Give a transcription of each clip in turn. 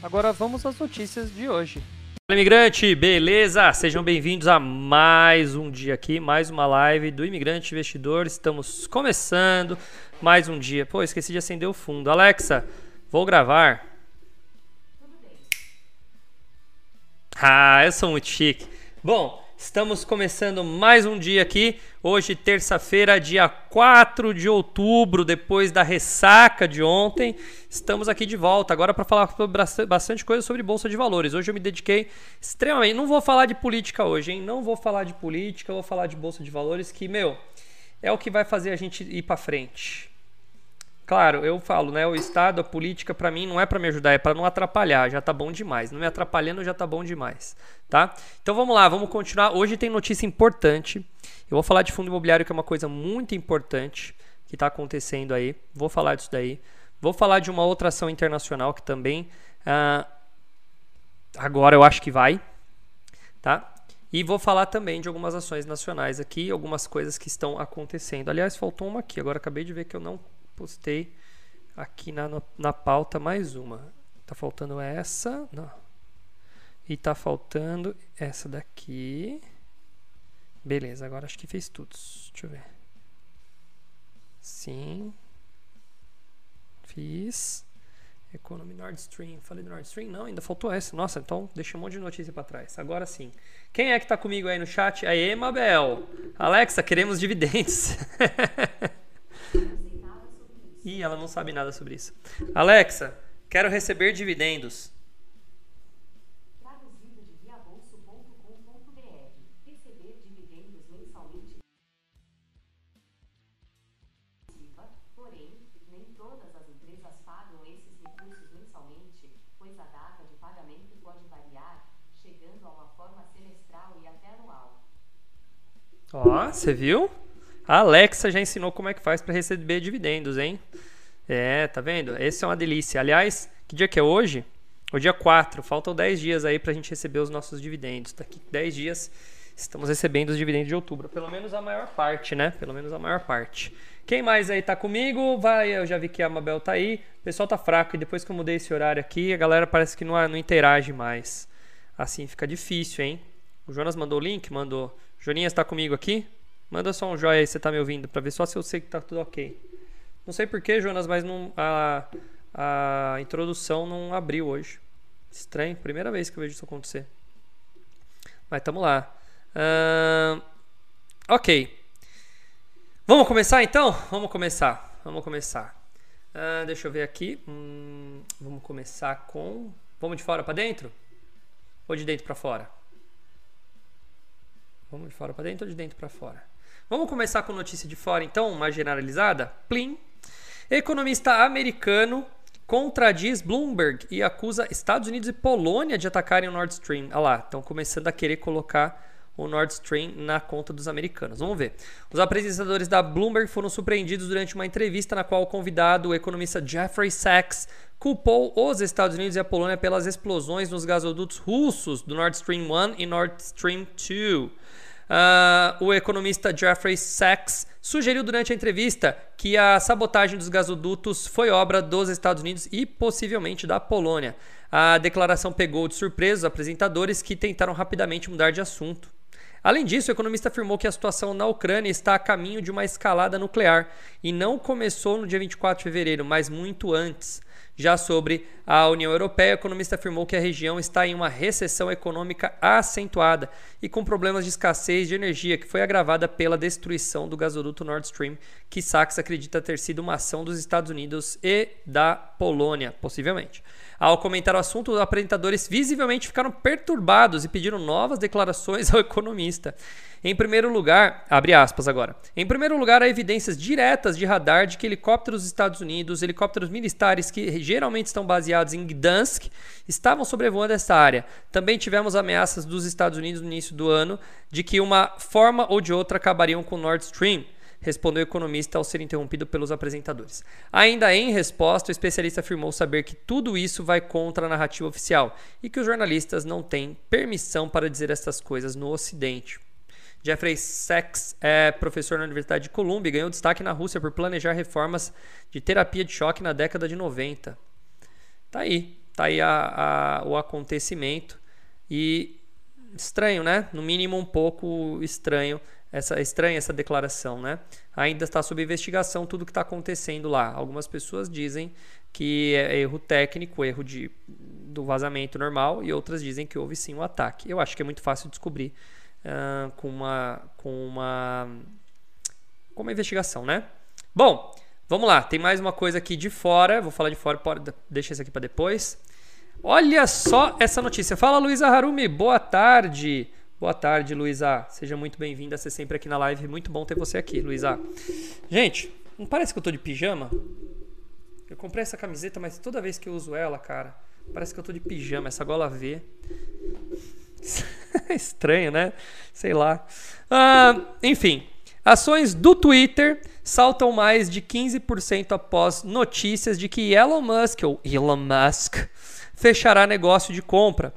Agora vamos às notícias de hoje. Fala imigrante, beleza? Sejam bem-vindos a mais um dia aqui, mais uma live do Imigrante Investidor. Estamos começando mais um dia. Pô, esqueci de acender o fundo. Alexa, vou gravar. Ah, eu sou muito chique. Bom, Estamos começando mais um dia aqui. Hoje, terça-feira, dia 4 de outubro, depois da ressaca de ontem. Estamos aqui de volta agora para falar bastante coisa sobre bolsa de valores. Hoje eu me dediquei extremamente. Não vou falar de política hoje, hein? Não vou falar de política, vou falar de bolsa de valores, que, meu, é o que vai fazer a gente ir para frente. Claro, eu falo, né? O Estado, a política, para mim, não é para me ajudar, é para não atrapalhar. Já tá bom demais. Não me atrapalhando, já tá bom demais, tá? Então vamos lá, vamos continuar. Hoje tem notícia importante. Eu vou falar de fundo imobiliário, que é uma coisa muito importante que está acontecendo aí. Vou falar disso daí. Vou falar de uma outra ação internacional que também uh, agora eu acho que vai, tá? E vou falar também de algumas ações nacionais aqui, algumas coisas que estão acontecendo. Aliás, faltou uma aqui. Agora acabei de ver que eu não postei aqui na, na pauta mais uma. Tá faltando essa, não. E tá faltando essa daqui. Beleza, agora acho que fez tudo. Deixa eu ver. Sim. Fiz. Economy Nord Stream. Falei do Nord Stream? Não, ainda faltou essa. Nossa, então deixa um monte de notícia para trás. Agora sim. Quem é que tá comigo aí no chat? Aê, Mabel. Alexa, queremos dividendos. Ih, ela não sabe nada sobre isso. Alexa, quero receber dividendos. Ó, você viu? A Alexa já ensinou como é que faz para receber dividendos, hein? É, tá vendo? Esse é uma delícia. Aliás, que dia que é hoje? O dia 4. Faltam 10 dias aí para a gente receber os nossos dividendos. Daqui 10 dias estamos recebendo os dividendos de outubro. Pelo menos a maior parte, né? Pelo menos a maior parte. Quem mais aí tá comigo? Vai, eu já vi que a Mabel tá aí. O pessoal tá fraco e depois que eu mudei esse horário aqui, a galera parece que não, não interage mais. Assim fica difícil, hein? O Jonas mandou o link? Mandou. Joninhas tá comigo aqui? Manda só um joinha aí se você tá me ouvindo, pra ver só se eu sei que tá tudo ok. Não sei porquê, Jonas, mas não, a, a introdução não abriu hoje. Estranho, primeira vez que eu vejo isso acontecer. Mas tamo lá. Uh, ok. Vamos começar então? Vamos começar. Vamos começar. Uh, deixa eu ver aqui. Hum, vamos começar com. Vamos de fora para dentro? Ou de dentro para fora? Vamos de fora para dentro ou de dentro para fora? Vamos começar com notícia de fora, então, uma generalizada? Plim. Economista americano contradiz Bloomberg e acusa Estados Unidos e Polônia de atacarem o Nord Stream. Olha lá, estão começando a querer colocar o Nord Stream na conta dos americanos. Vamos ver. Os apresentadores da Bloomberg foram surpreendidos durante uma entrevista na qual o convidado, o economista Jeffrey Sachs, culpou os Estados Unidos e a Polônia pelas explosões nos gasodutos russos do Nord Stream 1 e Nord Stream 2. Uh, o economista Jeffrey Sachs sugeriu durante a entrevista que a sabotagem dos gasodutos foi obra dos Estados Unidos e possivelmente da Polônia. A declaração pegou de surpresa os apresentadores que tentaram rapidamente mudar de assunto. Além disso, o economista afirmou que a situação na Ucrânia está a caminho de uma escalada nuclear e não começou no dia 24 de fevereiro, mas muito antes. Já sobre a União Europeia, o economista afirmou que a região está em uma recessão econômica acentuada e com problemas de escassez de energia, que foi agravada pela destruição do gasoduto Nord Stream, que Sachs acredita ter sido uma ação dos Estados Unidos e da Polônia, possivelmente. Ao comentar o assunto, os apresentadores visivelmente ficaram perturbados e pediram novas declarações ao economista. Em primeiro lugar, abre aspas agora. Em primeiro lugar, há evidências diretas de radar de que helicópteros dos Estados Unidos, helicópteros militares que geralmente estão baseados em Gdansk, estavam sobrevoando essa área. Também tivemos ameaças dos Estados Unidos no início do ano de que uma forma ou de outra acabariam com o Nord Stream respondeu o economista ao ser interrompido pelos apresentadores. Ainda em resposta, o especialista afirmou saber que tudo isso vai contra a narrativa oficial e que os jornalistas não têm permissão para dizer essas coisas no Ocidente. Jeffrey Sachs é professor na Universidade de Columbia e ganhou destaque na Rússia por planejar reformas de terapia de choque na década de 90. Tá aí, tá aí a, a, o acontecimento e estranho, né? No mínimo um pouco estranho essa estranha essa declaração, né? Ainda está sob investigação tudo que está acontecendo lá. Algumas pessoas dizem que é erro técnico, erro de, do vazamento normal, e outras dizem que houve sim um ataque. Eu acho que é muito fácil descobrir uh, com uma com uma com uma investigação, né? Bom, vamos lá. Tem mais uma coisa aqui de fora. Vou falar de fora. Deixa isso aqui para depois. Olha só essa notícia. Fala, Luísa Harumi. Boa tarde. Boa tarde, Luísa. Seja muito bem-vinda ser sempre aqui na live. Muito bom ter você aqui, Luísa. Gente, não parece que eu tô de pijama? Eu comprei essa camiseta, mas toda vez que eu uso ela, cara, parece que eu tô de pijama. Essa gola V. Estranho, né? Sei lá. Ah, enfim, ações do Twitter saltam mais de 15% após notícias de que Elon Musk, ou Elon Musk, fechará negócio de compra.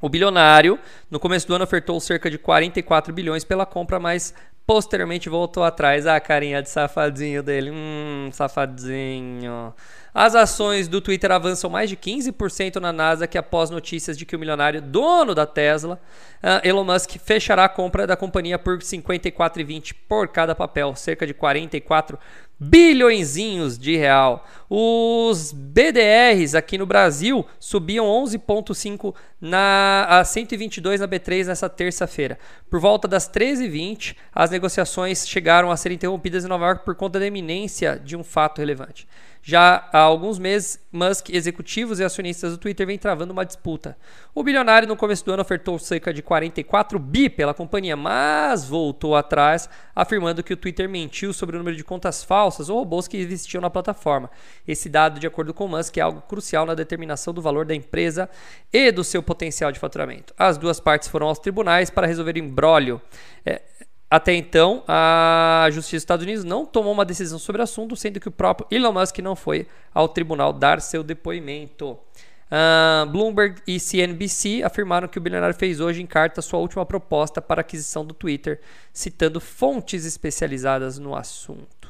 O bilionário, no começo do ano, ofertou cerca de 44 bilhões pela compra, mas posteriormente voltou atrás. Ah, carinha de safadinho dele. Hum, safadinho. As ações do Twitter avançam mais de 15% na Nasdaq após notícias de que o milionário dono da Tesla, uh, Elon Musk, fechará a compra da companhia por 54,20 por cada papel, cerca de 44 bilhõezinhos de real. Os BDRs aqui no Brasil subiam 11,5 na a 122 na B3 nessa terça-feira. Por volta das 13h20, as negociações chegaram a ser interrompidas em Nova York por conta da iminência de um fato relevante. Já há alguns meses, Musk, executivos e acionistas do Twitter vêm travando uma disputa. O bilionário no começo do ano ofertou cerca de 44 bi pela companhia, mas voltou atrás, afirmando que o Twitter mentiu sobre o número de contas falsas ou robôs que existiam na plataforma. Esse dado, de acordo com Musk, é algo crucial na determinação do valor da empresa e do seu potencial de faturamento. As duas partes foram aos tribunais para resolver o. É, até então, a Justiça dos Estados Unidos não tomou uma decisão sobre o assunto, sendo que o próprio Elon Musk não foi ao tribunal dar seu depoimento. Uh, Bloomberg e CNBC afirmaram que o bilionário fez hoje em carta sua última proposta para aquisição do Twitter, citando fontes especializadas no assunto.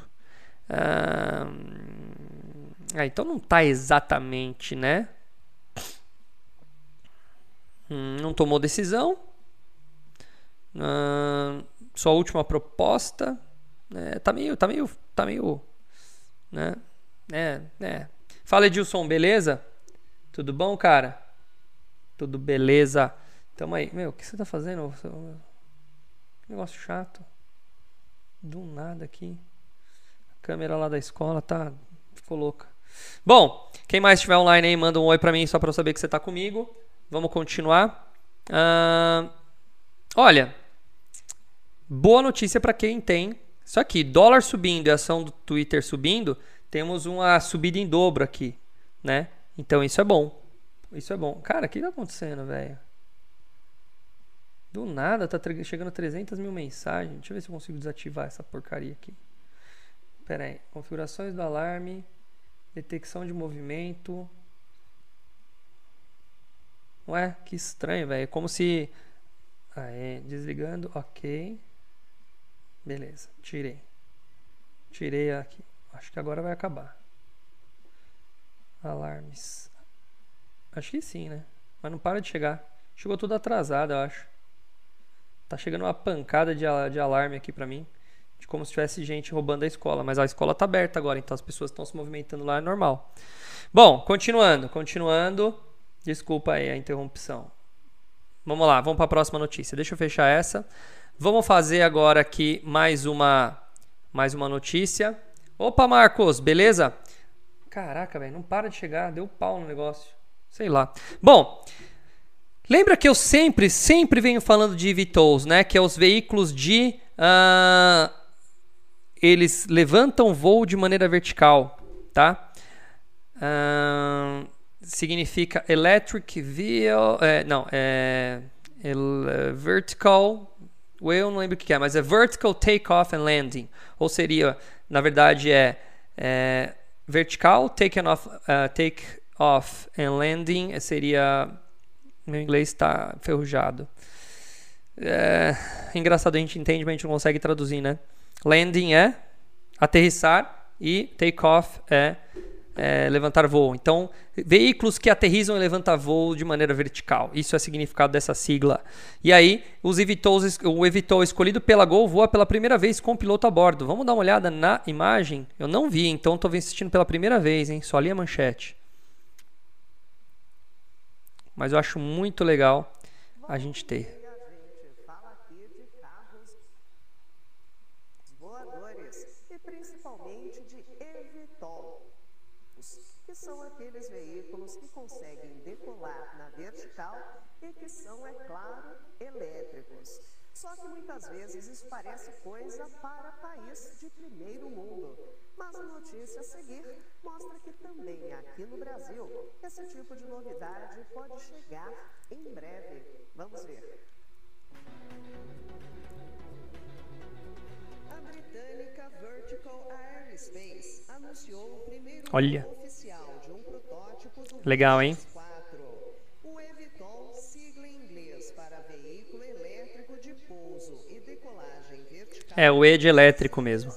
Uh, então não está exatamente, né? Hum, não tomou decisão. Sua última proposta, né, tá meio, tá meio, tá meio, né, é, é. Fala Edilson, beleza? Tudo bom, cara? Tudo beleza? Tamo aí. Meu, o que você tá fazendo? Que negócio chato. Do nada aqui. A câmera lá da escola tá, ficou louca. Bom, quem mais estiver online aí, manda um oi pra mim só pra eu saber que você tá comigo. Vamos continuar. Uh, olha, Boa notícia para quem tem. Isso aqui, dólar subindo e ação do Twitter subindo, temos uma subida em dobro aqui, né? Então isso é bom. Isso é bom. Cara, o que tá acontecendo, velho? Do nada tá chegando a 300 mil mensagens. Deixa eu ver se eu consigo desativar essa porcaria aqui. Pera aí. Configurações do alarme. Detecção de movimento. Ué, que estranho, velho. É como se. É. Desligando. Ok. Beleza, tirei. Tirei aqui. Acho que agora vai acabar. Alarmes. Acho que sim, né? Mas não para de chegar. Chegou tudo atrasado, eu acho. Tá chegando uma pancada de, de alarme aqui pra mim. De como se tivesse gente roubando a escola. Mas a escola tá aberta agora, então as pessoas estão se movimentando lá, é normal. Bom, continuando, continuando. Desculpa aí a interrupção. Vamos lá, vamos para a próxima notícia. Deixa eu fechar essa. Vamos fazer agora aqui mais uma mais uma notícia. Opa, Marcos, beleza? Caraca, velho, não para de chegar, deu pau no negócio. Sei lá. Bom, lembra que eu sempre, sempre venho falando de VTOLs, né? Que é os veículos de. Uh, eles levantam voo de maneira vertical, tá? Uh, significa electric vehicle. É, não, é, é vertical. Eu não lembro o que é, mas é vertical takeoff and landing. Ou seria, na verdade, é, é vertical take off, uh, take off and landing. Seria. Meu inglês está ferrujado. É, engraçado, a gente entende, mas a gente não consegue traduzir, né? Landing é aterrissar e take off é é, levantar voo. Então, veículos que aterrizam e levantam voo de maneira vertical. Isso é significado dessa sigla. E aí, os eVTOLs, o eVTOL escolhido pela Gol voa pela primeira vez com o piloto a bordo. Vamos dar uma olhada na imagem? Eu não vi, então estou assistindo pela primeira vez, hein? Só li a manchete. Mas eu acho muito legal a gente ter. Só que muitas vezes isso parece coisa para país de primeiro mundo. Mas a notícia a seguir mostra também aqui no Brasil esse tipo de novidade pode chegar em breve. Vamos ver. A britânica Vertical Aerospace anunciou o primeiro Olha. oficial de um protótipo do Legal, hein? É, o E de elétrico mesmo.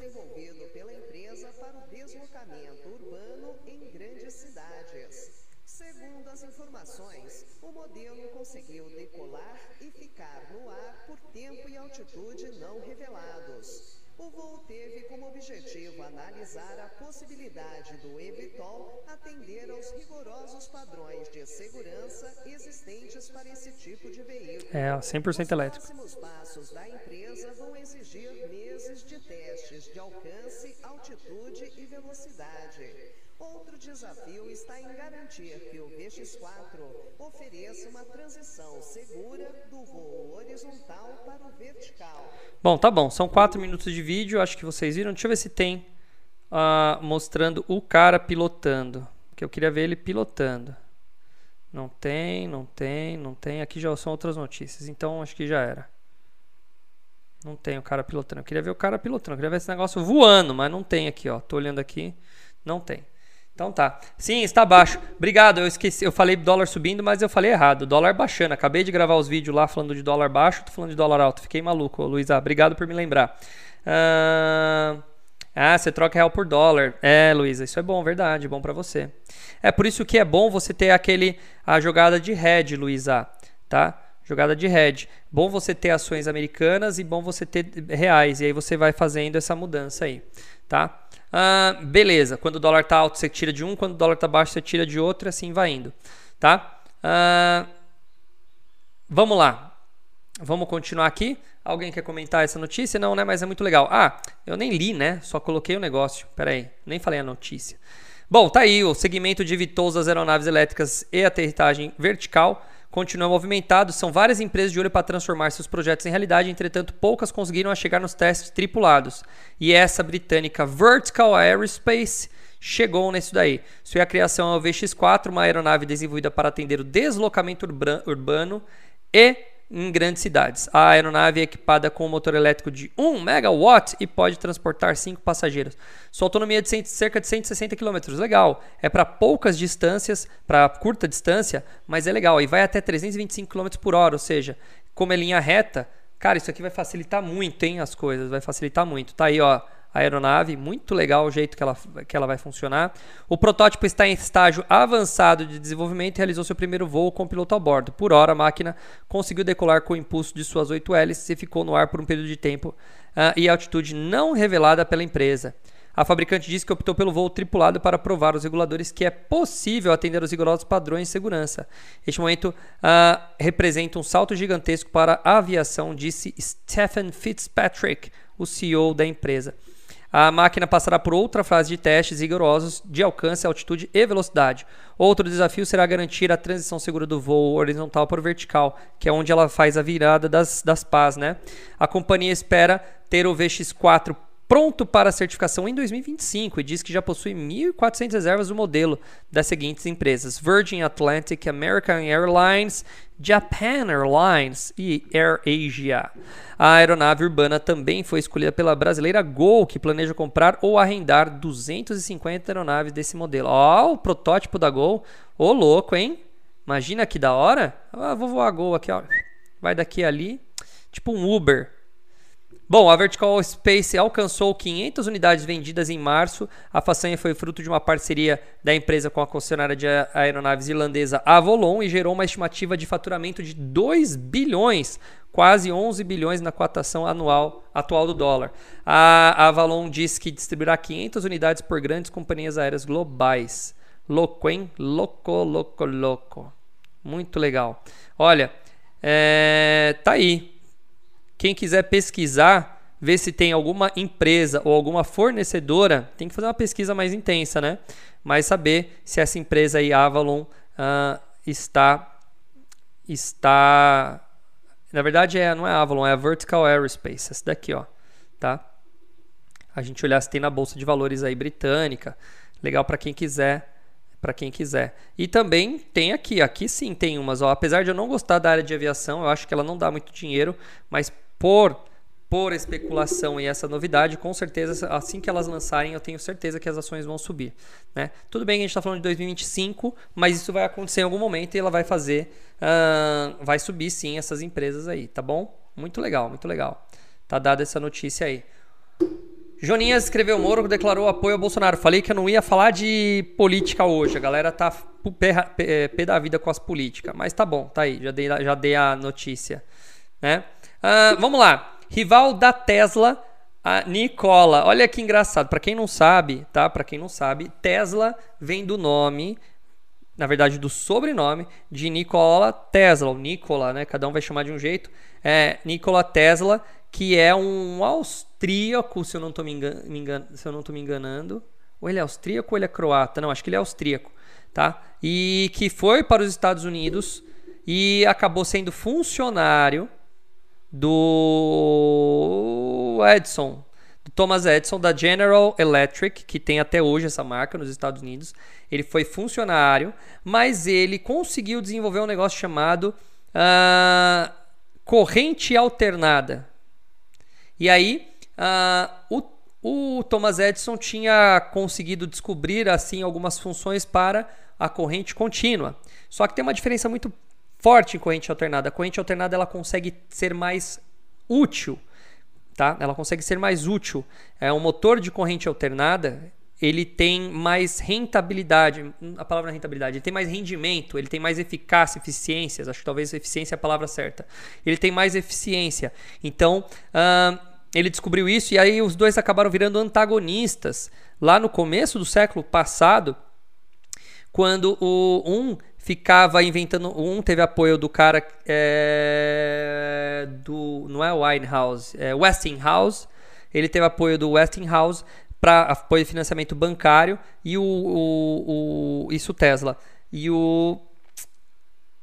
Segundo as informações, o modelo conseguiu decolar e ficar no ar por tempo e altitude não revelados. O voo teve como objetivo analisar a possibilidade do eVTOL atender aos rigorosos padrões de segurança existentes para esse tipo de veículo. É, 100% elétrico. Os próximos passos da empresa vão exigir meses de testes de alcance, altitude e velocidade. Outro desafio está em garantir que o VX4 ofereça uma transição segura do voo horizontal para o vertical. Bom, tá bom. São quatro minutos de vídeo. Acho que vocês viram. Deixa eu ver se tem uh, mostrando o cara pilotando. Que eu queria ver ele pilotando. Não tem, não tem, não tem. Aqui já são outras notícias. Então acho que já era. Não tem o cara pilotando. Eu queria ver o cara pilotando. Eu queria ver esse negócio voando, mas não tem aqui, ó. Tô olhando aqui. Não tem. Então tá. Sim, está baixo. Obrigado. Eu esqueci, eu falei dólar subindo, mas eu falei errado. Dólar baixando. Acabei de gravar os vídeos lá falando de dólar baixo, tô falando de dólar alto. Fiquei maluco, Luísa. Obrigado por me lembrar. Ah, ah, você troca real por dólar. É, Luísa, isso é bom, verdade, bom para você. É por isso que é bom você ter aquele a jogada de hedge, Luísa, tá? Jogada de hedge. Bom você ter ações americanas e bom você ter reais. E aí você vai fazendo essa mudança aí, tá? Ah, beleza, quando o dólar está alto você tira de um, quando o dólar está baixo você tira de outro, e assim vai indo, tá? Ah, vamos lá, vamos continuar aqui. Alguém quer comentar essa notícia? Não, né? Mas é muito legal. Ah, eu nem li, né? Só coloquei o negócio. Pera aí, nem falei a notícia. Bom, tá aí o segmento de VTOLs das aeronaves elétricas e aterrissagem vertical continua movimentado. São várias empresas de olho para transformar seus projetos em realidade, entretanto, poucas conseguiram chegar nos testes tripulados. E essa britânica Vertical Aerospace chegou nisso daí. Sua criação é o VX-4, uma aeronave desenvolvida para atender o deslocamento urbano e em grandes cidades. A aeronave é equipada com um motor elétrico de 1 megawatt e pode transportar 5 passageiros. Sua autonomia é de cerca de 160 km. Legal. É para poucas distâncias, para curta distância, mas é legal. E vai até 325 km por hora, ou seja, como é linha reta, cara, isso aqui vai facilitar muito, hein, as coisas, vai facilitar muito. Tá aí, ó, a aeronave, muito legal o jeito que ela, que ela vai funcionar. O protótipo está em estágio avançado de desenvolvimento e realizou seu primeiro voo com piloto a bordo. Por hora, a máquina conseguiu decolar com o impulso de suas oito hélices e ficou no ar por um período de tempo uh, e altitude não revelada pela empresa. A fabricante disse que optou pelo voo tripulado para provar aos reguladores que é possível atender aos rigorosos padrões de segurança. Este momento uh, representa um salto gigantesco para a aviação, disse Stephen Fitzpatrick, o CEO da empresa. A máquina passará por outra fase de testes rigorosos de alcance, altitude e velocidade. Outro desafio será garantir a transição segura do voo horizontal para o vertical, que é onde ela faz a virada das, das pás. Né? A companhia espera ter o VX4 pronto para certificação em 2025 e diz que já possui 1.400 reservas do modelo das seguintes empresas: Virgin Atlantic, American Airlines, Japan Airlines e Air Asia. A aeronave urbana também foi escolhida pela brasileira Gol, que planeja comprar ou arrendar 250 aeronaves desse modelo. Ó, oh, o protótipo da Gol. Ô, oh, louco, hein? Imagina que da hora. Ah, vou voar a Gol aqui, ó. Vai daqui ali. Tipo um Uber. Bom, a Vertical Space alcançou 500 unidades vendidas em março. A façanha foi fruto de uma parceria da empresa com a concessionária de aeronaves irlandesa Avolon e gerou uma estimativa de faturamento de 2 bilhões, quase 11 bilhões na cotação anual atual do dólar. A Avalon diz que distribuirá 500 unidades por grandes companhias aéreas globais. Louco, hein? Louco, louco, louco. Muito legal. Olha, é... tá aí. Quem quiser pesquisar, ver se tem alguma empresa ou alguma fornecedora, tem que fazer uma pesquisa mais intensa, né? Mas saber se essa empresa aí, Avalon, uh, está está na verdade é não é Avalon, é a Vertical Aerospace, essa daqui, ó, tá? A gente olhar se tem na bolsa de valores aí britânica, legal para quem quiser para quem quiser. E também tem aqui, aqui sim tem umas, ó, apesar de eu não gostar da área de aviação, eu acho que ela não dá muito dinheiro, mas por por especulação e essa novidade, com certeza, assim que elas lançarem, eu tenho certeza que as ações vão subir. Né? Tudo bem que a gente está falando de 2025, mas isso vai acontecer em algum momento e ela vai fazer, uh, vai subir sim essas empresas aí, tá bom? Muito legal, muito legal. Tá dada essa notícia aí. Joninhas escreveu: Moro declarou apoio ao Bolsonaro. Falei que eu não ia falar de política hoje. A galera tá pé, pé, pé da vida com as políticas. Mas tá bom, tá aí. Já dei, já dei a notícia. Né? Uh, vamos lá. Rival da Tesla, a Nicola. Olha que engraçado. Para quem não sabe, tá? Para quem não sabe, Tesla vem do nome, na verdade, do sobrenome de Nikola Tesla. O Nikola, né? Cada um vai chamar de um jeito. É Nikola Tesla, que é um austríaco, se eu não estou me, engan me, engan se eu não tô me enganando. Ou ele é austríaco ou ele é croata? Não, acho que ele é austríaco, tá? E que foi para os Estados Unidos e acabou sendo funcionário do Edison, do Thomas Edison, da General Electric, que tem até hoje essa marca nos Estados Unidos. Ele foi funcionário, mas ele conseguiu desenvolver um negócio chamado uh, corrente alternada. E aí, uh, o, o Thomas Edison tinha conseguido descobrir assim algumas funções para a corrente contínua. Só que tem uma diferença muito forte em corrente alternada. A corrente alternada ela consegue ser mais útil, tá? Ela consegue ser mais útil. É um motor de corrente alternada, ele tem mais rentabilidade, a palavra rentabilidade, ele tem mais rendimento, ele tem mais eficácia, eficiências, acho que talvez eficiência é a palavra certa. Ele tem mais eficiência. Então, ele descobriu isso e aí os dois acabaram virando antagonistas. Lá no começo do século passado, quando o um ficava inventando. Um teve apoio do cara é, do. Não é Winehouse, é Westinghouse. Ele teve apoio do Westinghouse para apoio de financiamento bancário e o, o, o, isso Tesla. E o,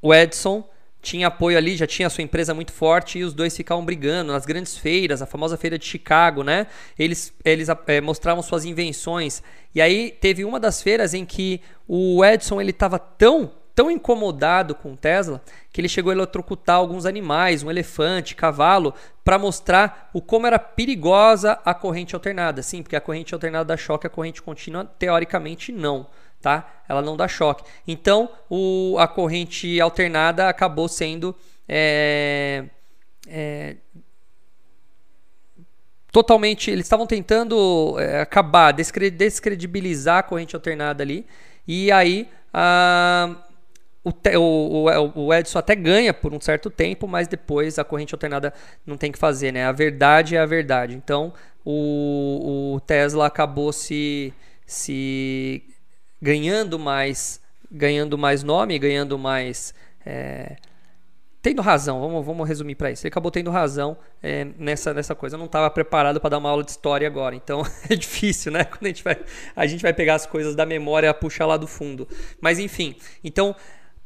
o Edison tinha apoio ali, já tinha a sua empresa muito forte e os dois ficavam brigando nas grandes feiras, a famosa feira de Chicago, né? Eles, eles é, mostravam suas invenções. E aí teve uma das feiras em que o Edison ele estava tão tão incomodado com Tesla que ele chegou a eletrocutar alguns animais, um elefante, cavalo, para mostrar o como era perigosa a corrente alternada. Sim, porque a corrente alternada dá choque, a corrente contínua teoricamente não, tá? Ela não dá choque. Então, o, a corrente alternada acabou sendo é, é, totalmente. Eles estavam tentando é, acabar, descredibilizar a corrente alternada ali. E aí a, o, o, o, Edson até ganha por um certo tempo, mas depois a corrente alternada não tem que fazer, né? A verdade é a verdade. Então o, o Tesla acabou se, se ganhando mais, ganhando mais nome, ganhando mais é, tendo razão, vamos, vamos resumir para isso. Ele acabou tendo razão é, nessa, nessa coisa. Eu não estava preparado para dar uma aula de história agora, então é difícil, né? Quando a gente vai, a gente vai pegar as coisas da memória, puxar lá do fundo. Mas enfim, então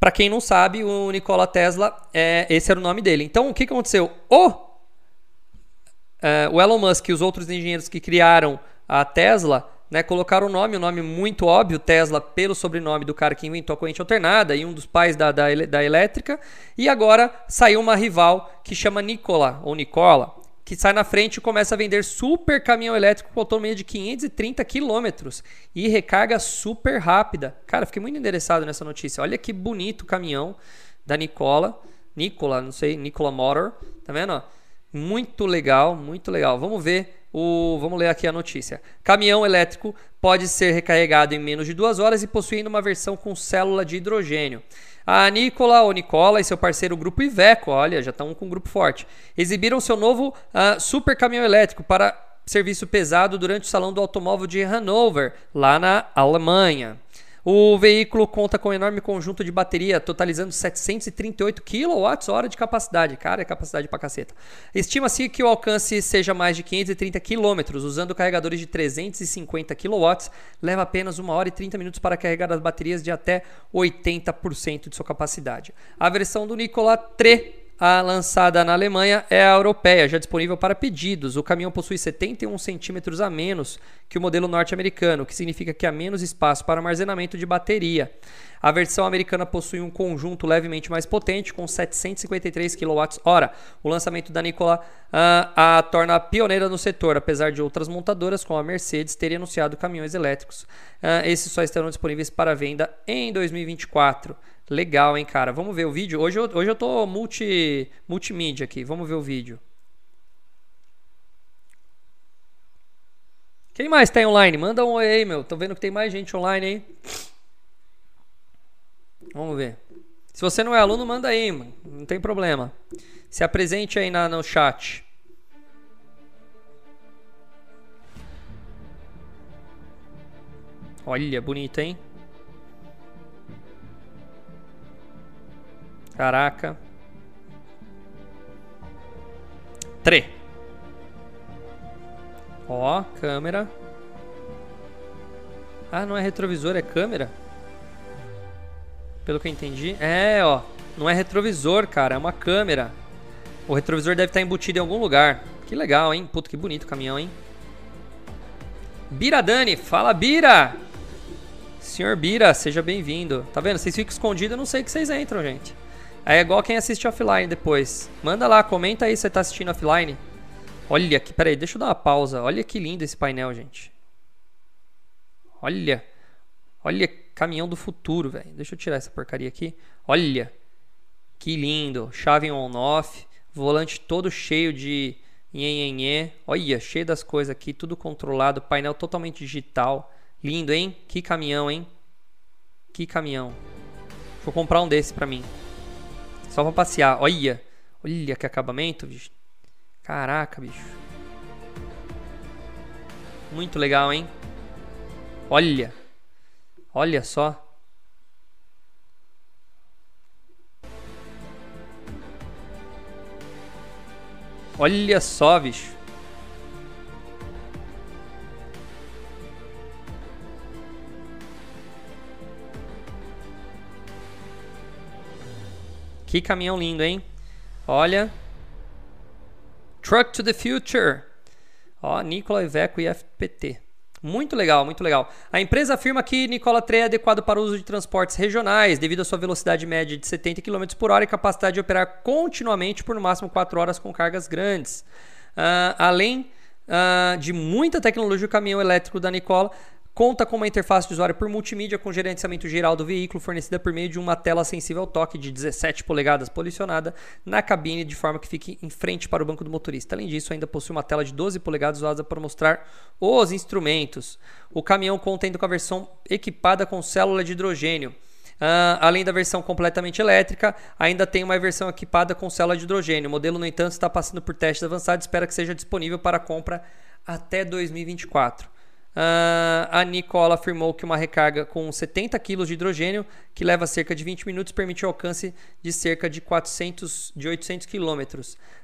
para quem não sabe, o Nikola Tesla, é, esse era o nome dele. Então, o que, aconteceu? O o Elon Musk e os outros engenheiros que criaram a Tesla né, colocaram o nome, um nome muito óbvio, Tesla, pelo sobrenome do cara que inventou a corrente alternada e um dos pais da, da, da elétrica. E agora saiu uma rival que chama Nikola, ou Nicola, que sai na frente e começa a vender super caminhão elétrico com autonomia de 530 quilômetros e recarga super rápida. Cara, fiquei muito interessado nessa notícia. Olha que bonito o caminhão da Nicola. Nicola, não sei, Nicola Motor. Tá vendo? Muito legal, muito legal. Vamos ver o, vamos ler aqui a notícia. Caminhão elétrico pode ser recarregado em menos de duas horas e possuindo uma versão com célula de hidrogênio. A Nicola, ou Nicola e seu parceiro Grupo Iveco, olha, já estão com um grupo forte, exibiram seu novo uh, super caminhão elétrico para serviço pesado durante o Salão do Automóvel de Hanover, lá na Alemanha. O veículo conta com um enorme conjunto de bateria, totalizando 738 kWh de capacidade. Cara, é capacidade pra caceta. Estima-se que o alcance seja mais de 530 km, usando carregadores de 350 kW. Leva apenas 1 hora e 30 minutos para carregar as baterias de até 80% de sua capacidade. A versão do Nikola 3 a lançada na Alemanha é a europeia, já disponível para pedidos. O caminhão possui 71 centímetros a menos que o modelo norte-americano, que significa que há menos espaço para armazenamento de bateria. A versão americana possui um conjunto levemente mais potente, com 753 kWh. O lançamento da Nikola uh, a torna pioneira no setor, apesar de outras montadoras, como a Mercedes, terem anunciado caminhões elétricos. Uh, esses só estarão disponíveis para venda em 2024. Legal, hein, cara? Vamos ver o vídeo. Hoje eu, hoje eu tô multi, multimídia aqui. Vamos ver o vídeo. Quem mais tá online? Manda um oi aí, meu. Tô vendo que tem mais gente online aí. Vamos ver. Se você não é aluno, manda aí, mano. Não tem problema. Se apresente aí na, no chat. Olha, bonito, hein? Caraca. Tre. Ó, câmera. Ah, não é retrovisor, é câmera? Pelo que eu entendi. É, ó. Não é retrovisor, cara. É uma câmera. O retrovisor deve estar embutido em algum lugar. Que legal, hein? Puta, que bonito o caminhão, hein? Bira Dani. Fala, Bira! Senhor Bira, seja bem-vindo. Tá vendo? Vocês ficam escondidos, eu não sei que vocês entram, gente. É igual quem assiste offline depois. Manda lá, comenta aí se você tá assistindo offline. Olha aqui, peraí, deixa eu dar uma pausa. Olha que lindo esse painel, gente. Olha. Olha, caminhão do futuro, velho. Deixa eu tirar essa porcaria aqui. Olha. Que lindo. Chave on-off. Volante todo cheio de nhenhenhê. Olha, cheio das coisas aqui. Tudo controlado. Painel totalmente digital. Lindo, hein? Que caminhão, hein? Que caminhão. Vou comprar um desse pra mim. Só pra passear. Olha. Olha que acabamento, bicho. Caraca, bicho. Muito legal, hein? Olha. Olha só. Olha só, bicho. Que caminhão lindo, hein? Olha. Truck to the Future. Ó, Nicola Iveco e FPT. Muito legal, muito legal. A empresa afirma que Nicola 3 é adequado para o uso de transportes regionais, devido à sua velocidade média de 70 km por hora e capacidade de operar continuamente por no máximo 4 horas com cargas grandes. Uh, além uh, de muita tecnologia, o caminhão elétrico da Nicola Conta com uma interface de usuário por multimídia com gerenciamento geral do veículo, fornecida por meio de uma tela sensível ao toque de 17 polegadas posicionada na cabine de forma que fique em frente para o banco do motorista. Além disso, ainda possui uma tela de 12 polegadas usada para mostrar os instrumentos. O caminhão conta ainda com a versão equipada com célula de hidrogênio. Uh, além da versão completamente elétrica, ainda tem uma versão equipada com célula de hidrogênio. O modelo, no entanto, está passando por testes avançados e espera que seja disponível para compra até 2024. Uh, a Nicola afirmou que uma recarga com 70 kg de hidrogênio, que leva cerca de 20 minutos, permite o alcance de cerca de, 400, de 800 km.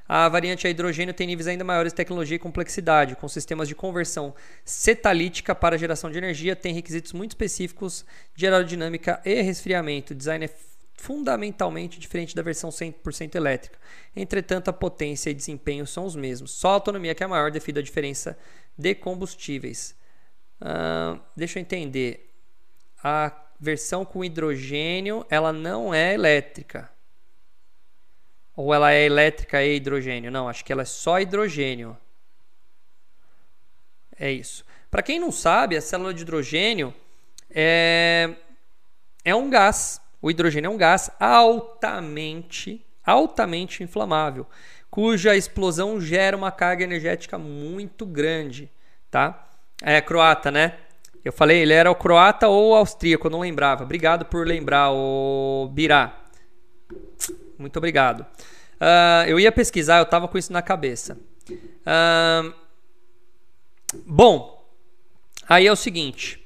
A variante a hidrogênio tem níveis ainda maiores de tecnologia e complexidade, com sistemas de conversão cetalítica para geração de energia, tem requisitos muito específicos de aerodinâmica e resfriamento. O design é fundamentalmente diferente da versão 100% elétrica. Entretanto, a potência e desempenho são os mesmos. Só a autonomia que é maior devido à diferença de combustíveis. Deixa eu entender. A versão com hidrogênio, ela não é elétrica. Ou ela é elétrica e hidrogênio? Não, acho que ela é só hidrogênio. É isso. Para quem não sabe, a célula de hidrogênio é, é um gás. O hidrogênio é um gás altamente, altamente inflamável, cuja explosão gera uma carga energética muito grande, tá? É croata, né? Eu falei, ele era o croata ou austríaco, eu não lembrava. Obrigado por lembrar, o Birá. Muito obrigado. Uh, eu ia pesquisar, eu estava com isso na cabeça. Uh, bom, aí é o seguinte.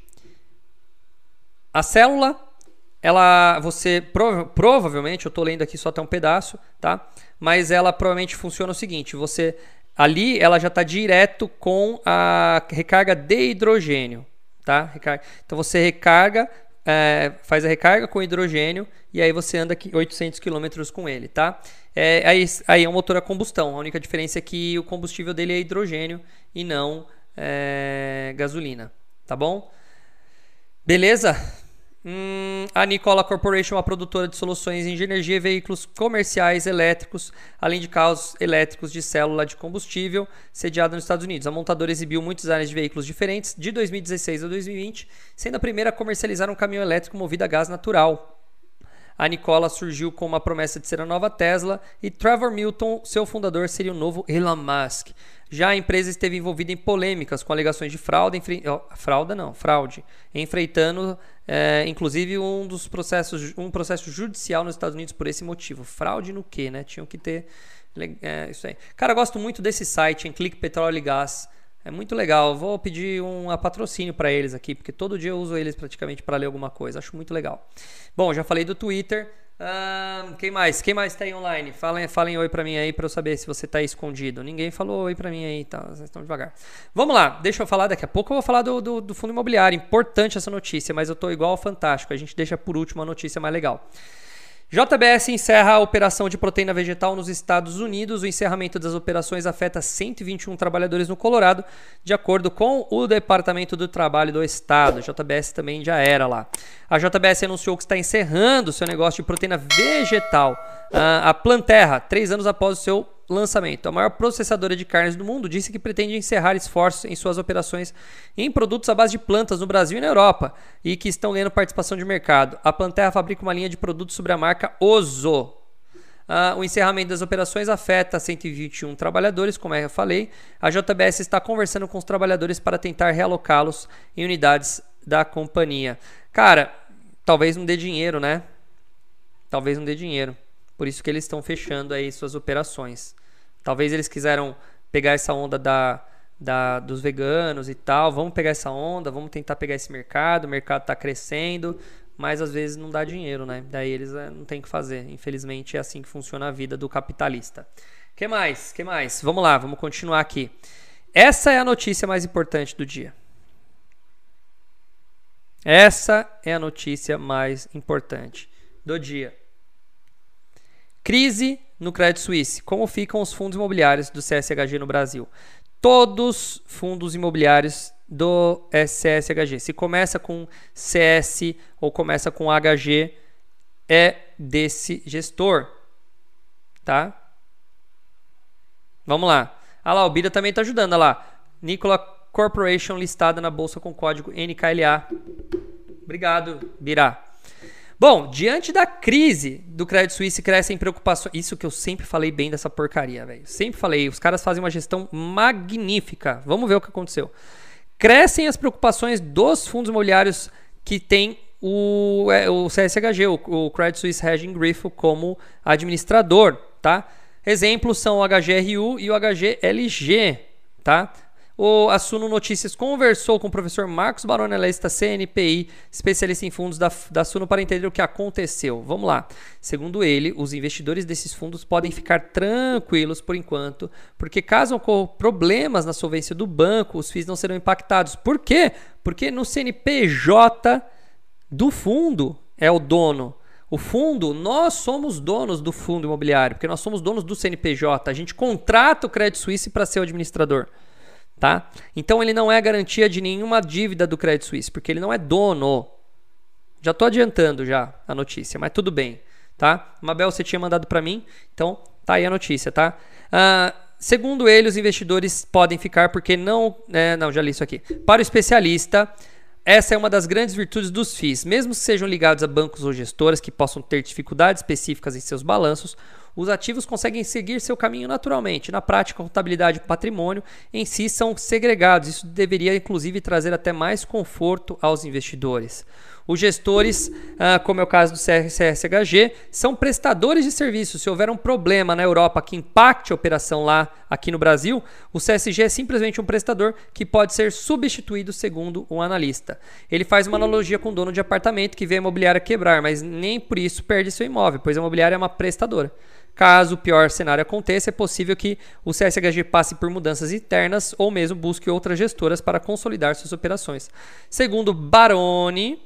A célula, ela, você prova, provavelmente, eu estou lendo aqui só até um pedaço, tá? Mas ela provavelmente funciona o seguinte: você ali, ela já está direto com a recarga de hidrogênio, tá? Então você recarga é, faz a recarga com hidrogênio e aí você anda 800 km com ele, tá? É, aí, aí é um motor a combustão. A única diferença é que o combustível dele é hidrogênio e não é, gasolina, tá bom? Beleza? Hum, a Nikola Corporation é uma produtora de soluções de energia e veículos comerciais elétricos, além de carros elétricos de célula de combustível, sediada nos Estados Unidos. A montadora exibiu muitos áreas de veículos diferentes de 2016 a 2020, sendo a primeira a comercializar um caminhão elétrico movido a gás natural. A Nikola surgiu com uma promessa de ser a nova Tesla e Trevor Milton, seu fundador, seria o novo Elon Musk. Já a empresa esteve envolvida em polêmicas com alegações de fraude, enfre... fraude não, fraude, enfrentando é, inclusive um dos processos, um processo judicial nos Estados Unidos por esse motivo. Fraude no quê, né? Tinham que ter é, isso aí. Cara, eu gosto muito desse site, em Clique Petróleo e Gás. É muito legal. Vou pedir um patrocínio para eles aqui, porque todo dia eu uso eles praticamente para ler alguma coisa. Acho muito legal. Bom, já falei do Twitter. Uh, quem mais? Quem mais está aí online? Falem, falem oi para mim aí para eu saber se você está escondido. Ninguém falou oi para mim aí, tá? Vocês estão devagar. Vamos lá, deixa eu falar daqui a pouco. Eu vou falar do, do, do fundo imobiliário. Importante essa notícia, mas eu tô igual ao Fantástico. A gente deixa por último a notícia mais legal. JBS encerra a operação de proteína vegetal nos Estados Unidos. O encerramento das operações afeta 121 trabalhadores no Colorado, de acordo com o Departamento do Trabalho do Estado. JBS também já era lá. A JBS anunciou que está encerrando seu negócio de proteína vegetal. a Planterra, três anos após o seu lançamento. A maior processadora de carnes do mundo disse que pretende encerrar esforços em suas operações em produtos à base de plantas no Brasil e na Europa e que estão ganhando participação de mercado. A Planterra fabrica uma linha de produtos sobre a marca Ozo. Uh, o encerramento das operações afeta 121 trabalhadores, como eu falei. A JBS está conversando com os trabalhadores para tentar realocá-los em unidades da companhia. Cara, talvez não dê dinheiro, né? Talvez não dê dinheiro. Por isso que eles estão fechando aí suas operações. Talvez eles quiseram pegar essa onda da, da, dos veganos e tal. Vamos pegar essa onda, vamos tentar pegar esse mercado. O mercado está crescendo, mas às vezes não dá dinheiro, né? Daí eles é, não tem o que fazer. Infelizmente é assim que funciona a vida do capitalista. Que mais? Que mais? Vamos lá, vamos continuar aqui. Essa é a notícia mais importante do dia. Essa é a notícia mais importante do dia. Crise no Credit Suisse. Como ficam os fundos imobiliários do CSHG no Brasil? Todos fundos imobiliários do CSHG. Se começa com CS ou começa com HG, é desse gestor. Tá? Vamos lá. Ah lá, o Bida também está ajudando. Olha lá. Nicola Corporation listada na bolsa com código NKLA. Obrigado, Bira. Bom, diante da crise do Credit Suisse, crescem preocupações. Isso que eu sempre falei bem dessa porcaria, velho. Sempre falei. Os caras fazem uma gestão magnífica. Vamos ver o que aconteceu. Crescem as preocupações dos fundos imobiliários que têm o, é, o CSHG, o, o Credit Suisse Hedging Grifo, como administrador, tá? Exemplos são o HGRU e o HGLG, tá? O Assuno Notícias conversou com o professor Marcos Baroni, analista CNPI, especialista em fundos da, da Suno, para entender o que aconteceu. Vamos lá. Segundo ele, os investidores desses fundos podem ficar tranquilos por enquanto, porque caso ocorram problemas na solvência do banco, os FIIs não serão impactados. Por quê? Porque no CNPJ do fundo é o dono. O fundo, nós somos donos do fundo imobiliário, porque nós somos donos do CNPJ. A gente contrata o Credit Suisse para ser o administrador. Tá? Então ele não é garantia de nenhuma dívida do Credit Suisse, porque ele não é dono. Já estou adiantando já a notícia, mas tudo bem, tá? Mabel, você tinha mandado para mim, então tá aí a notícia, tá? Uh, segundo ele, os investidores podem ficar porque não, é, não já li isso aqui. Para o especialista, essa é uma das grandes virtudes dos FIIs. Mesmo que sejam ligados a bancos ou gestoras que possam ter dificuldades específicas em seus balanços, os ativos conseguem seguir seu caminho naturalmente. Na prática, a contabilidade e patrimônio em si são segregados. Isso deveria, inclusive, trazer até mais conforto aos investidores. Os gestores, ah, como é o caso do CSHG, são prestadores de serviços. Se houver um problema na Europa que impacte a operação lá aqui no Brasil, o CSG é simplesmente um prestador que pode ser substituído segundo um analista. Ele faz uma analogia com o dono de apartamento que vê a imobiliária quebrar, mas nem por isso perde seu imóvel, pois a imobiliária é uma prestadora. Caso o pior cenário aconteça, é possível que o CSHG passe por mudanças internas ou mesmo busque outras gestoras para consolidar suas operações. Segundo Baroni,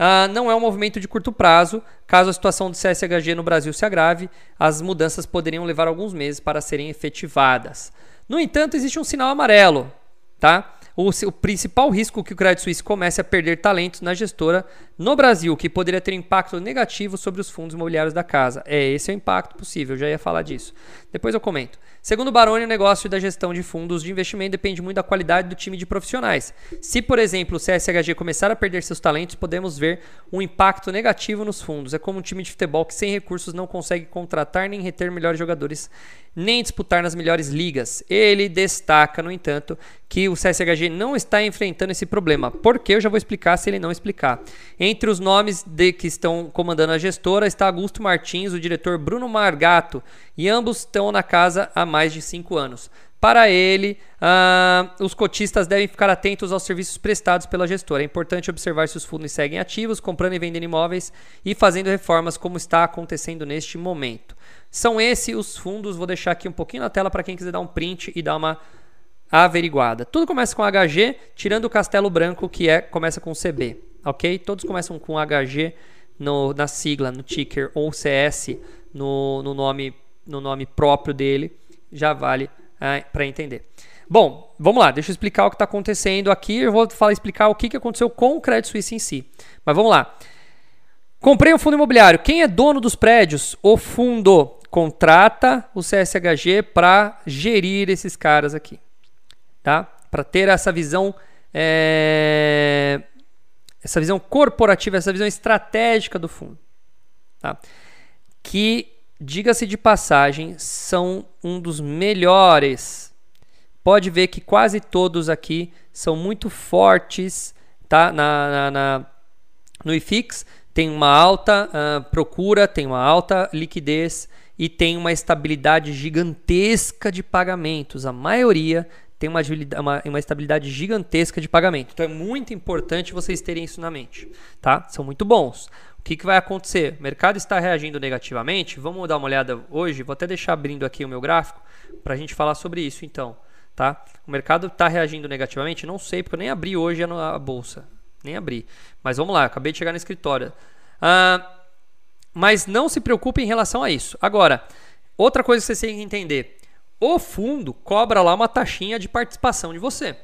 Uh, não é um movimento de curto prazo. Caso a situação do CSHG no Brasil se agrave, as mudanças poderiam levar alguns meses para serem efetivadas. No entanto, existe um sinal amarelo, tá? O, o, principal risco que o Credit Suisse comece a perder talentos na gestora no Brasil, que poderia ter impacto negativo sobre os fundos imobiliários da casa. É, esse é o impacto possível, eu já ia falar disso. Depois eu comento. Segundo Baroni, o negócio da gestão de fundos de investimento depende muito da qualidade do time de profissionais. Se, por exemplo, o CSHG começar a perder seus talentos, podemos ver um impacto negativo nos fundos. É como um time de futebol que sem recursos não consegue contratar nem reter melhores jogadores, nem disputar nas melhores ligas. Ele destaca, no entanto, que o CSHG não está enfrentando esse problema. Por que? Eu já vou explicar se ele não explicar. Entre os nomes de que estão comandando a gestora está Augusto Martins, o diretor Bruno Margato, e ambos estão na casa há mais de cinco anos. Para ele, uh, os cotistas devem ficar atentos aos serviços prestados pela gestora. É importante observar se os fundos seguem ativos, comprando e vendendo imóveis e fazendo reformas, como está acontecendo neste momento. São esses os fundos. Vou deixar aqui um pouquinho na tela para quem quiser dar um print e dar uma averiguada. Tudo começa com HG, tirando o Castelo Branco, que é começa com CB, ok? Todos começam com HG no, na sigla, no ticker ou CS no, no nome no nome próprio dele, já vale é, para entender. Bom, vamos lá, deixa eu explicar o que está acontecendo aqui. Eu vou falar, explicar o que, que aconteceu com o Credit Suisse em si. Mas vamos lá. Comprei um fundo imobiliário. Quem é dono dos prédios? O fundo contrata o CSHG para gerir esses caras aqui, tá? Para ter essa visão, é... essa visão corporativa, essa visão estratégica do fundo, tá? Que diga-se de passagem, são um dos melhores. Pode ver que quase todos aqui são muito fortes, tá? Na, na, na no IFIX tem uma alta uh, procura, tem uma alta liquidez e tem uma estabilidade gigantesca de pagamentos. A maioria tem uma, uma, uma, estabilidade gigantesca de pagamento. Então é muito importante vocês terem isso na mente, tá? São muito bons. O que, que vai acontecer? O mercado está reagindo negativamente? Vamos dar uma olhada hoje. Vou até deixar abrindo aqui o meu gráfico para a gente falar sobre isso então. Tá? O mercado está reagindo negativamente? Não sei, porque eu nem abri hoje a bolsa. Nem abri. Mas vamos lá, acabei de chegar no escritório. Ah, mas não se preocupe em relação a isso. Agora, outra coisa que você tem que entender. O fundo cobra lá uma taxinha de participação de você.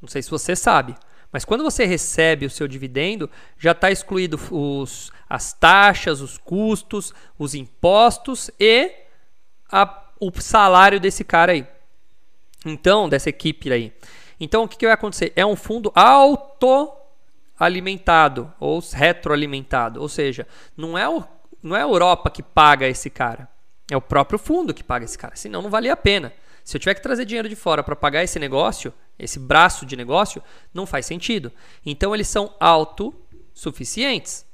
Não sei se você sabe. Mas quando você recebe o seu dividendo, já está excluído os, as taxas, os custos, os impostos e a, o salário desse cara aí. Então, dessa equipe aí. Então, o que, que vai acontecer? É um fundo autoalimentado ou retroalimentado. Ou seja, não é, o, não é a Europa que paga esse cara. É o próprio fundo que paga esse cara. Senão, não valia a pena. Se eu tiver que trazer dinheiro de fora para pagar esse negócio, esse braço de negócio, não faz sentido. Então eles são autossuficientes.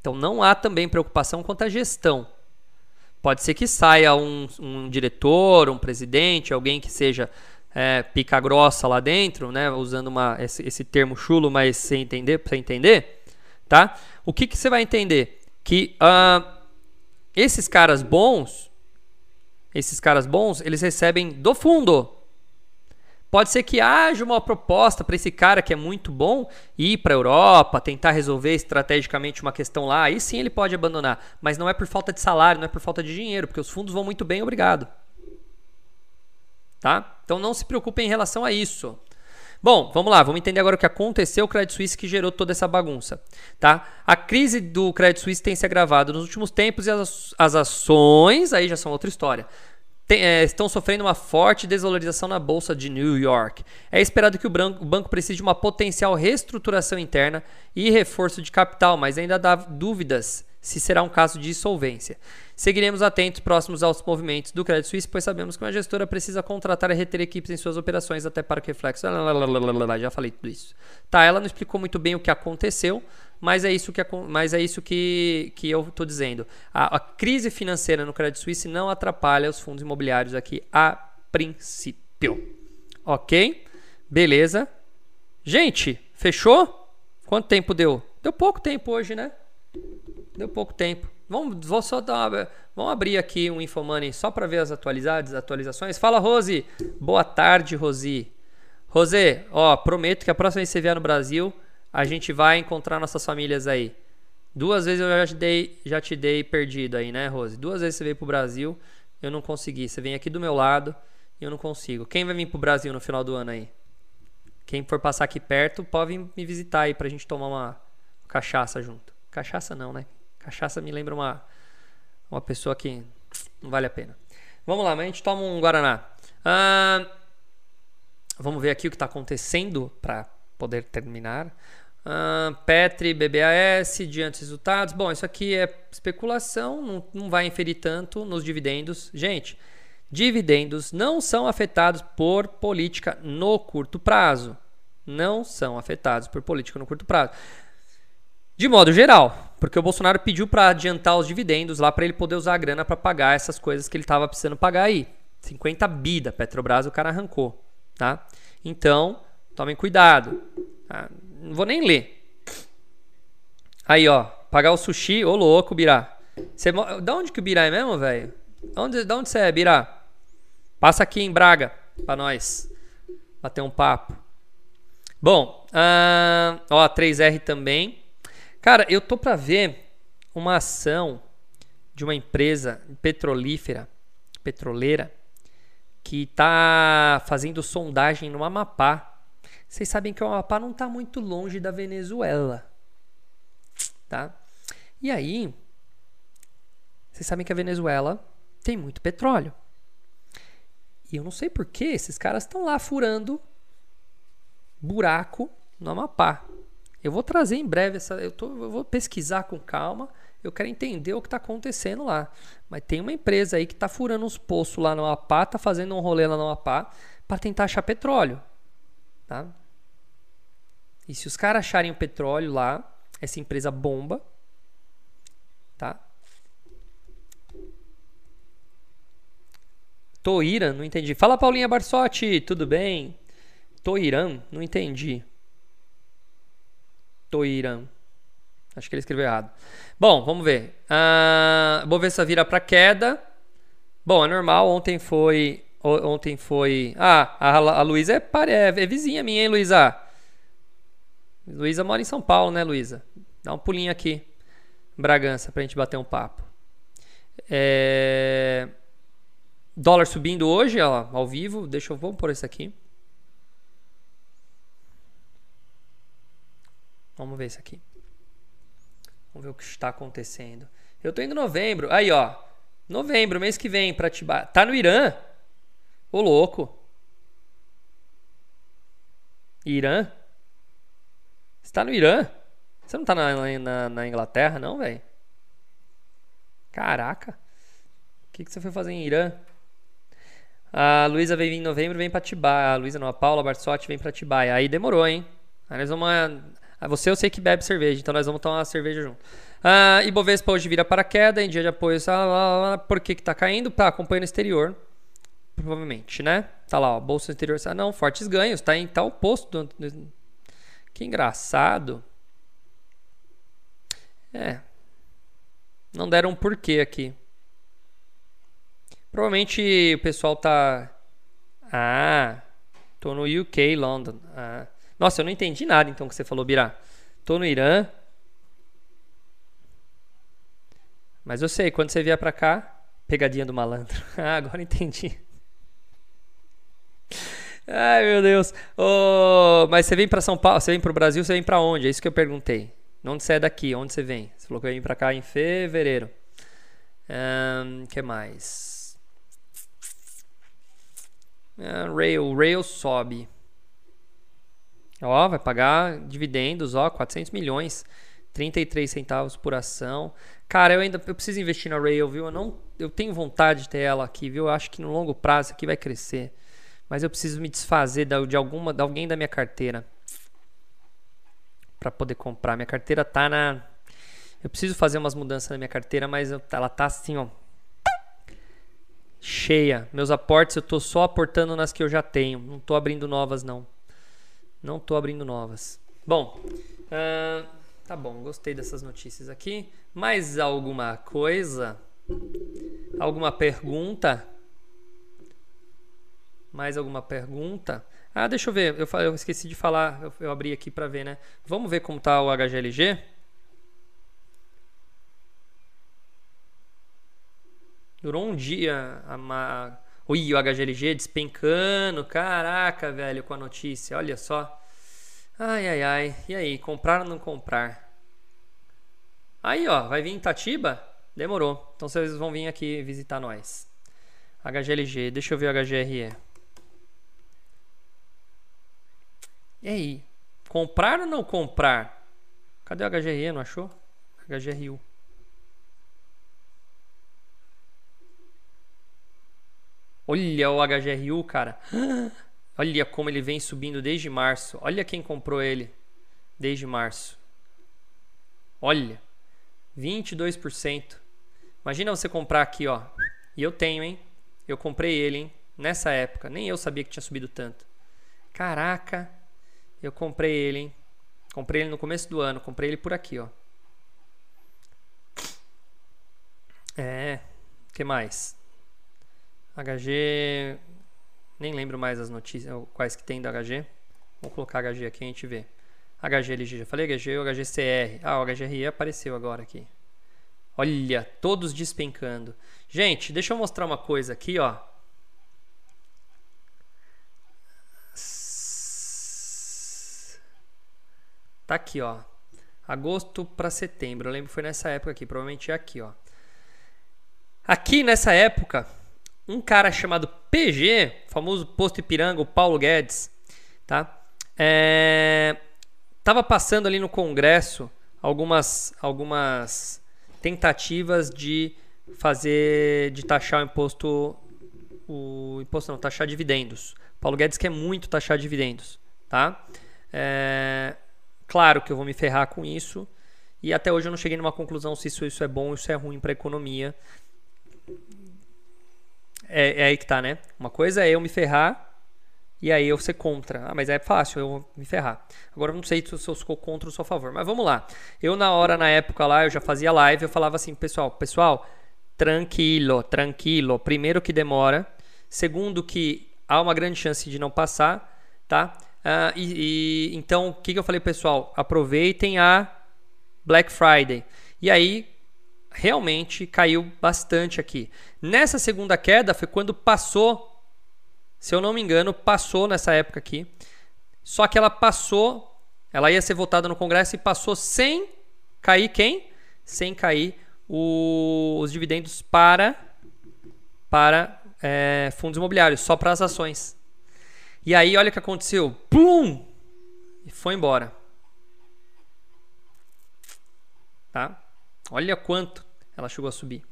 Então não há também preocupação quanto à gestão. Pode ser que saia um, um diretor, um presidente, alguém que seja é, pica grossa lá dentro, né? Usando uma, esse, esse termo chulo, mas sem entender, sem entender, tá? O que, que você vai entender? Que uh, esses caras bons, esses caras bons, eles recebem do fundo Pode ser que haja uma proposta para esse cara que é muito bom ir para a Europa, tentar resolver estrategicamente uma questão lá. Aí sim ele pode abandonar. Mas não é por falta de salário, não é por falta de dinheiro, porque os fundos vão muito bem, obrigado. Tá? Então não se preocupem em relação a isso. Bom, vamos lá, vamos entender agora o que aconteceu o Credit Suisse que gerou toda essa bagunça, tá? A crise do Credit Suisse tem se agravado nos últimos tempos e as, as ações, aí já são outra história, tem, é, estão sofrendo uma forte desvalorização na bolsa de New York. É esperado que o, branco, o banco precise de uma potencial reestruturação interna e reforço de capital, mas ainda dá dúvidas se será um caso de insolvência. Seguiremos atentos próximos aos movimentos do Credit Suisse, pois sabemos que uma gestora precisa contratar e reter equipes em suas operações até para que reflexo. Já falei tudo isso. Tá, ela não explicou muito bem o que aconteceu, mas é isso que, mas é isso que, que eu estou dizendo. A, a crise financeira no Credit Suisse não atrapalha os fundos imobiliários aqui a princípio. Ok? Beleza. Gente, fechou? Quanto tempo deu? Deu pouco tempo hoje, né? Deu pouco tempo. Vamos, vou só dar uma, vamos abrir aqui um Infomoney só para ver as atualizadas, atualizações. Fala, Rose. Boa tarde, Rosi. Rosê, ó, prometo que a próxima vez que você vier no Brasil, a gente vai encontrar nossas famílias aí. Duas vezes eu já te dei, já te dei perdido aí, né, Rose? Duas vezes você veio pro Brasil, eu não consegui. Você vem aqui do meu lado e eu não consigo. Quem vai vir pro Brasil no final do ano aí? Quem for passar aqui perto, pode vir me visitar aí pra gente tomar uma cachaça junto. Cachaça não, né? Cachaça me lembra uma, uma pessoa que não vale a pena. Vamos lá, mas a gente toma um Guaraná. Ah, vamos ver aqui o que está acontecendo para poder terminar. Uh, Petri, BBAS, diante dos resultados. Bom, isso aqui é especulação, não, não vai inferir tanto nos dividendos. Gente, dividendos não são afetados por política no curto prazo. Não são afetados por política no curto prazo. De modo geral, porque o Bolsonaro pediu para adiantar os dividendos lá para ele poder usar a grana para pagar essas coisas que ele estava precisando pagar aí. 50 bi da Petrobras o cara arrancou, tá? Então, tomem cuidado. Tá? Não vou nem ler. Aí, ó, pagar o sushi, ô louco, Birá. Você, da onde que o Birá é mesmo, velho? Onde, da onde você é, Birá? Passa aqui em Braga para nós bater um papo. Bom, uh, ó, 3R também. Cara, eu tô para ver uma ação de uma empresa petrolífera, petroleira, que tá fazendo sondagem no Amapá. Vocês sabem que o Amapá não tá muito longe da Venezuela, tá? E aí, vocês sabem que a Venezuela tem muito petróleo. E eu não sei por que esses caras estão lá furando buraco no Amapá. Eu vou trazer em breve essa. Eu, tô, eu vou pesquisar com calma. Eu quero entender o que está acontecendo lá. Mas tem uma empresa aí que está furando uns poços lá no Amapá, está fazendo um rolê lá no Amapá para tentar achar petróleo. Tá? E se os caras acharem o petróleo lá, essa empresa bomba. Tá? Toira, não entendi. Fala Paulinha Barsotti, tudo bem? Toirã, não entendi. Toiran. Acho que ele escreveu errado. Bom, vamos ver. Uh, Bovespa vira para queda. Bom, é normal. Ontem foi. Ontem foi. Ah, a, a Luísa é, é, é, vizinha minha, hein, Luísa? Luísa mora em São Paulo, né, Luísa? Dá um pulinho aqui. Bragança, pra gente bater um papo. É... Dólar subindo hoje, ó, ao vivo. Deixa eu. Vamos por esse aqui. Vamos ver isso aqui. Vamos ver o que está acontecendo. Eu tô indo em novembro. Aí, ó. Novembro, mês que vem, pra Tibá. Tá no Irã? Ô, louco. Irã? Você tá no Irã? Você não tá na, na, na Inglaterra, não, velho? Caraca. O que, que você foi fazer em Irã? A Luísa vem em novembro, vem pra Tibaia. A Luísa não, a Paula Barsotti vem pra Tibaia. Aí demorou, hein? Aí nós vamos você eu sei que bebe cerveja, então nós vamos tomar uma cerveja junto. Ah, Ibovespa hoje vira para queda, em dia de apoio, ah, por que que tá caindo? Tá, acompanha no exterior, provavelmente, né? Tá lá, ó, bolsa exterior, ah, não, fortes ganhos, tá em tal posto. Do... Que engraçado. É. Não deram um porquê aqui. Provavelmente o pessoal tá... Ah, Tô no UK, London. Ah. Nossa, eu não entendi nada então que você falou, Birá. Tô no Irã. Mas eu sei, quando você vier pra cá, pegadinha do malandro. ah, agora entendi. Ai, meu Deus. Oh, mas você vem para São Paulo, você vem para o Brasil, você vem para onde? É isso que eu perguntei. Onde você é daqui? Onde você vem? Você falou que eu vim para cá em fevereiro. Um, que mais? Uh, Rail, Rail sobe. Ó, vai pagar dividendos, ó, 400 milhões, 33 centavos por ação. Cara, eu ainda eu preciso investir na Rail, viu? Eu não, eu tenho vontade de ter ela aqui, viu? Eu acho que no longo prazo aqui vai crescer mas eu preciso me desfazer de alguma de alguém da minha carteira para poder comprar. Minha carteira tá na eu preciso fazer umas mudanças na minha carteira, mas eu, ela tá assim, ó, cheia. Meus aportes eu tô só aportando nas que eu já tenho, não tô abrindo novas não. Não tô abrindo novas. Bom, uh, tá bom, gostei dessas notícias aqui. Mais alguma coisa? Alguma pergunta? Mais alguma pergunta? Ah, deixa eu ver. Eu, eu esqueci de falar. Eu, eu abri aqui para ver, né? Vamos ver como tá o HGLG. Durou um dia. A, Ui, o HGLG despencando. Caraca, velho, com a notícia. Olha só. Ai, ai, ai. E aí, comprar ou não comprar? Aí, ó, vai vir em Tatiba? Demorou. Então vocês vão vir aqui visitar nós. HGLG, deixa eu ver o HGRE. E aí? Comprar ou não comprar? Cadê o HGRE? Não achou? HGRU. Olha o HGRU, cara. Olha como ele vem subindo desde março. Olha quem comprou ele desde março. Olha. 22%. Imagina você comprar aqui, ó. E eu tenho, hein? Eu comprei ele, hein? Nessa época. Nem eu sabia que tinha subido tanto. Caraca. Eu comprei ele, hein? Comprei ele no começo do ano. Comprei ele por aqui, ó. É. O que mais? HG. Nem lembro mais as notícias. Quais que tem da HG. Vamos colocar HG aqui e a gente vê. HGLG, já falei HG HGCR. Ah, o HGRE apareceu agora aqui. Olha, todos despencando. Gente, deixa eu mostrar uma coisa aqui, ó. Tá aqui, ó. Agosto para setembro. Eu lembro que foi nessa época aqui. Provavelmente é aqui, ó. Aqui nessa época, um cara chamado PG, famoso posto Ipiranga, o Paulo Guedes, tá? É, tava passando ali no Congresso algumas, algumas tentativas de fazer, de taxar o imposto, o imposto não, taxar dividendos. Paulo Guedes quer muito taxar dividendos, tá? É, Claro que eu vou me ferrar com isso. E até hoje eu não cheguei numa conclusão se isso, isso é bom ou isso é ruim para a economia. É, é, aí que tá, né? Uma coisa é eu me ferrar e aí eu ser contra. Ah, mas é fácil eu me ferrar. Agora eu não sei se eu sou contra ou sou a favor. Mas vamos lá. Eu na hora, na época lá, eu já fazia live, eu falava assim, pessoal, pessoal, tranquilo, tranquilo. Primeiro que demora. Segundo que há uma grande chance de não passar, tá? Uh, e, e, então, o que, que eu falei, pessoal? Aproveitem a Black Friday. E aí, realmente caiu bastante aqui. Nessa segunda queda foi quando passou, se eu não me engano, passou nessa época aqui. Só que ela passou, ela ia ser votada no Congresso e passou sem cair quem? Sem cair o, os dividendos para, para é, fundos imobiliários, só para as ações. E aí, olha o que aconteceu. Pum! E foi embora. Tá? Olha quanto ela chegou a subir.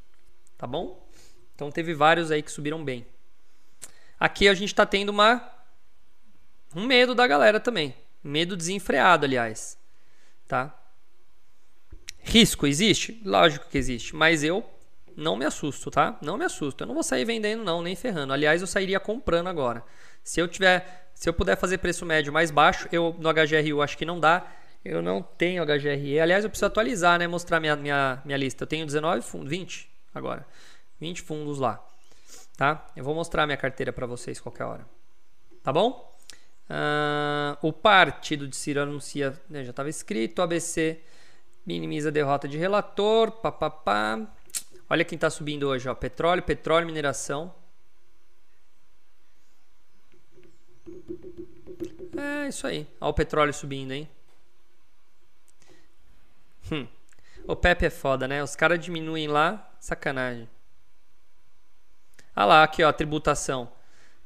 Tá bom? Então teve vários aí que subiram bem. Aqui a gente está tendo uma um medo da galera também. Medo desenfreado, aliás. Tá? Risco existe? Lógico que existe, mas eu não me assusto, tá? Não me assusto. Eu não vou sair vendendo não, nem ferrando. Aliás, eu sairia comprando agora. Se eu tiver, se eu puder fazer preço médio mais baixo, eu no HGRU acho que não dá. Eu não tenho HGRE. Aliás, eu preciso atualizar, né? Mostrar minha, minha, minha lista. Eu tenho 19 fundos, 20 agora. 20 fundos lá. Tá? Eu vou mostrar minha carteira para vocês qualquer hora. Tá bom? Uh, o partido de Ciro anuncia, né, já estava escrito, ABC minimiza derrota de relator, papapá. Olha quem está subindo hoje, ó, petróleo, petróleo, mineração. É isso aí. Olha o petróleo subindo, hein? Hum. O Pepe é foda, né? Os caras diminuem lá, sacanagem. Ah lá, aqui ó, a tributação.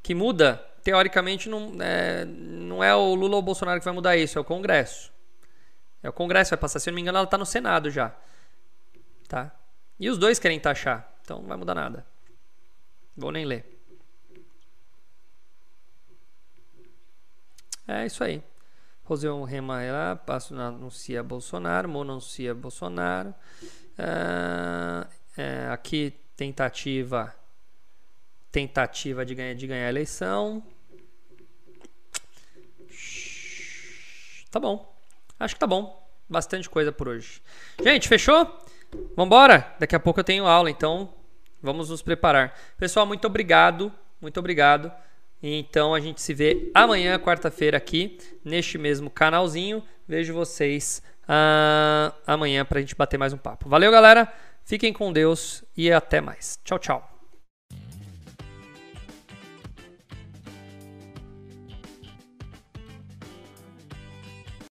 Que muda, teoricamente, não é, não é o Lula ou o Bolsonaro que vai mudar isso, é o Congresso. É o Congresso vai passar. Se eu não me engano, ela tá no Senado já. Tá? E os dois querem taxar. Então não vai mudar nada. Vou nem ler. É isso aí. Roseu Rema lá, passo anuncia Bolsonaro, Mono anuncia Bolsonaro. Uh, é, aqui tentativa tentativa de ganhar, de ganhar a eleição. Tá bom. Acho que tá bom. Bastante coisa por hoje. Gente, fechou? Vambora? Daqui a pouco eu tenho aula, então vamos nos preparar. Pessoal, muito obrigado. Muito obrigado. Então a gente se vê amanhã, quarta-feira, aqui neste mesmo canalzinho. Vejo vocês uh, amanhã para a gente bater mais um papo. Valeu, galera. Fiquem com Deus e até mais. Tchau, tchau.